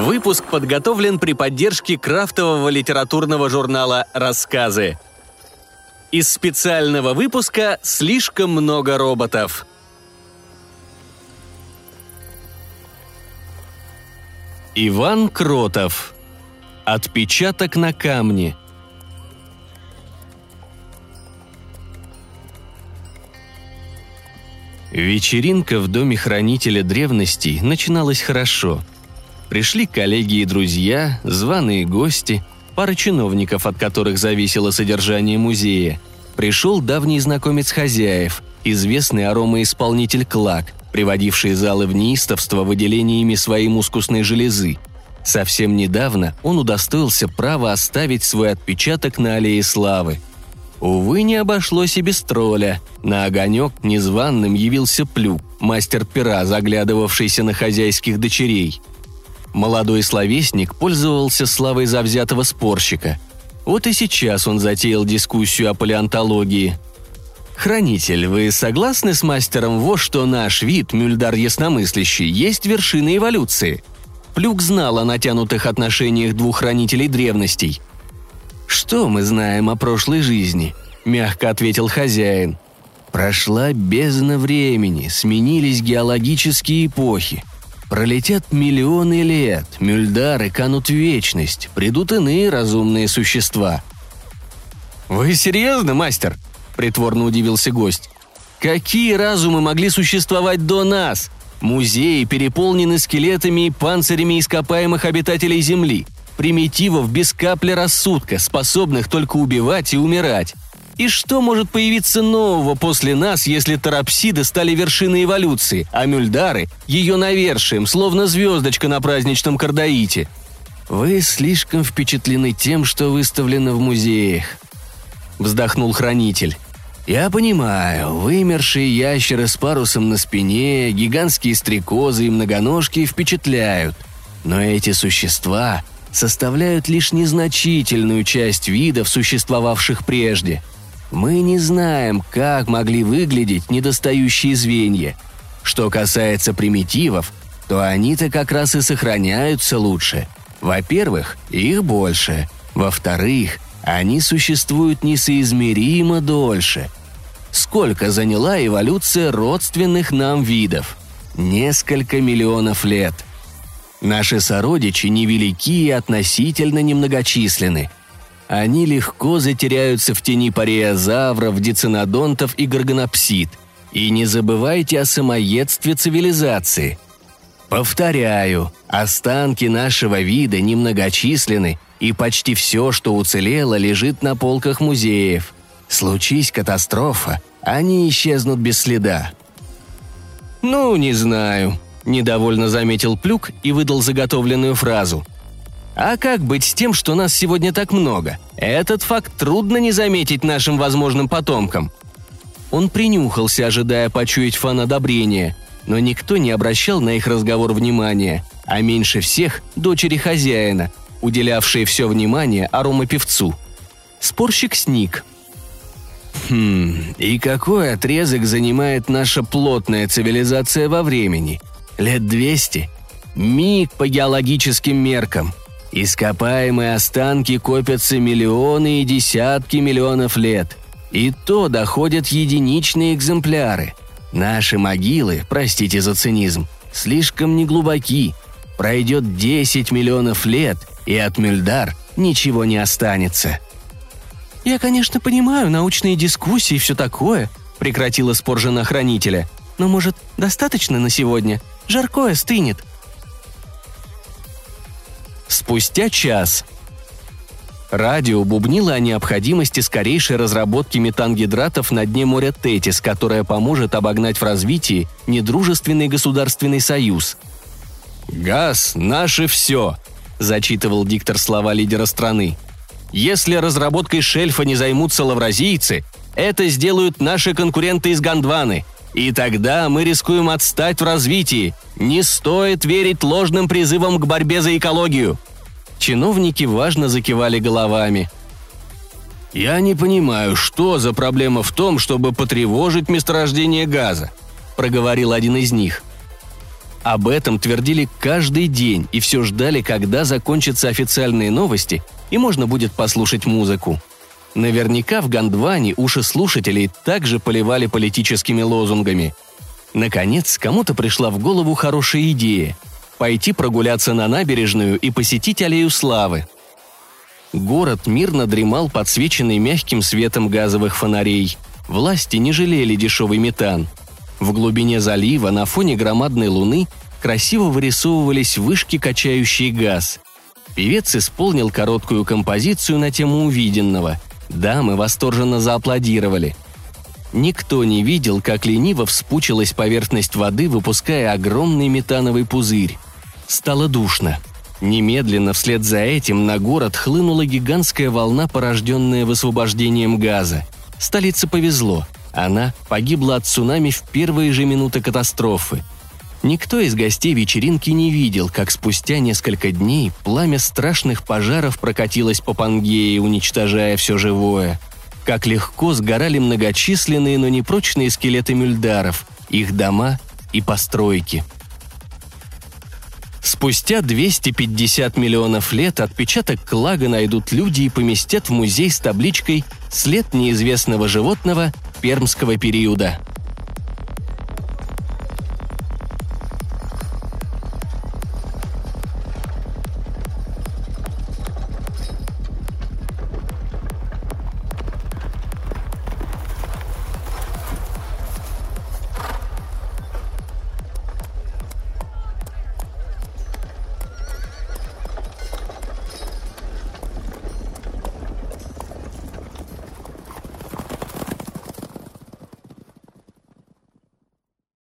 Выпуск подготовлен при поддержке крафтового литературного журнала «Рассказы». Из специального выпуска «Слишком много роботов». Иван Кротов. Отпечаток на камне. Вечеринка в доме хранителя древностей начиналась хорошо – Пришли коллеги и друзья, званые гости, пара чиновников, от которых зависело содержание музея. Пришел давний знакомец хозяев, известный аромаисполнитель Клак, приводивший залы в неистовство выделениями своей мускусной железы. Совсем недавно он удостоился права оставить свой отпечаток на аллее славы. Увы, не обошлось и без тролля. На огонек незваным явился Плюк, мастер пера, заглядывавшийся на хозяйских дочерей. Молодой словесник пользовался славой завзятого спорщика. Вот и сейчас он затеял дискуссию о палеонтологии. «Хранитель, вы согласны с мастером Во, что наш вид, Мюльдар Ясномыслящий, есть вершина эволюции?» Плюк знал о натянутых отношениях двух хранителей древностей. «Что мы знаем о прошлой жизни?» – мягко ответил хозяин. «Прошла бездна времени, сменились геологические эпохи. Пролетят миллионы лет, мюльдары канут в вечность, придут иные разумные существа. «Вы серьезно, мастер?» – притворно удивился гость. «Какие разумы могли существовать до нас? Музеи переполнены скелетами и панцирями ископаемых обитателей Земли, примитивов без капли рассудка, способных только убивать и умирать. И что может появиться нового после нас, если тарапсиды стали вершиной эволюции, а мюльдары – ее навершием, словно звездочка на праздничном кардаите? Вы слишком впечатлены тем, что выставлено в музеях. Вздохнул хранитель. Я понимаю, вымершие ящеры с парусом на спине, гигантские стрекозы и многоножки впечатляют. Но эти существа составляют лишь незначительную часть видов, существовавших прежде – мы не знаем, как могли выглядеть недостающие звенья. Что касается примитивов, то они-то как раз и сохраняются лучше. Во-первых, их больше. Во-вторых, они существуют несоизмеримо дольше. Сколько заняла эволюция родственных нам видов? Несколько миллионов лет. Наши сородичи невелики и относительно немногочисленны – они легко затеряются в тени париозавров, дицинодонтов и горгонопсид. И не забывайте о самоедстве цивилизации. Повторяю, останки нашего вида немногочисленны, и почти все, что уцелело, лежит на полках музеев. Случись катастрофа, они исчезнут без следа. «Ну, не знаю», – недовольно заметил Плюк и выдал заготовленную фразу – а как быть с тем, что нас сегодня так много? Этот факт трудно не заметить нашим возможным потомкам. Он принюхался, ожидая почуять фан одобрения, но никто не обращал на их разговор внимания, а меньше всех – дочери хозяина, уделявшие все внимание аромапевцу. Спорщик сник. Хм, и какой отрезок занимает наша плотная цивилизация во времени? Лет двести? Миг по геологическим меркам – Ископаемые останки копятся миллионы и десятки миллионов лет. И то доходят единичные экземпляры. Наши могилы, простите за цинизм, слишком неглубоки. Пройдет 10 миллионов лет, и от Мюльдар ничего не останется. «Я, конечно, понимаю научные дискуссии и все такое», — прекратила спор жена хранителя. «Но, может, достаточно на сегодня? Жаркое стынет. Спустя час. Радио бубнило о необходимости скорейшей разработки метангидратов на дне моря Тетис, которая поможет обогнать в развитии недружественный государственный союз. «Газ – наше все», – зачитывал диктор слова лидера страны. «Если разработкой шельфа не займутся лавразийцы, это сделают наши конкуренты из Гондваны – и тогда мы рискуем отстать в развитии. Не стоит верить ложным призывам к борьбе за экологию. Чиновники важно закивали головами. «Я не понимаю, что за проблема в том, чтобы потревожить месторождение газа», – проговорил один из них. Об этом твердили каждый день и все ждали, когда закончатся официальные новости и можно будет послушать музыку. Наверняка в Гондване уши слушателей также поливали политическими лозунгами. Наконец, кому-то пришла в голову хорошая идея – пойти прогуляться на набережную и посетить Аллею Славы. Город мирно дремал, подсвеченный мягким светом газовых фонарей. Власти не жалели дешевый метан. В глубине залива на фоне громадной луны красиво вырисовывались вышки, качающие газ. Певец исполнил короткую композицию на тему увиденного – Дамы восторженно зааплодировали. Никто не видел, как лениво вспучилась поверхность воды, выпуская огромный метановый пузырь. Стало душно. Немедленно вслед за этим на город хлынула гигантская волна, порожденная высвобождением газа. Столице повезло. Она погибла от цунами в первые же минуты катастрофы – Никто из гостей вечеринки не видел, как спустя несколько дней пламя страшных пожаров прокатилось по Пангее, уничтожая все живое. Как легко сгорали многочисленные, но непрочные скелеты мюльдаров, их дома и постройки. Спустя 250 миллионов лет отпечаток клага найдут люди и поместят в музей с табличкой «След неизвестного животного пермского периода».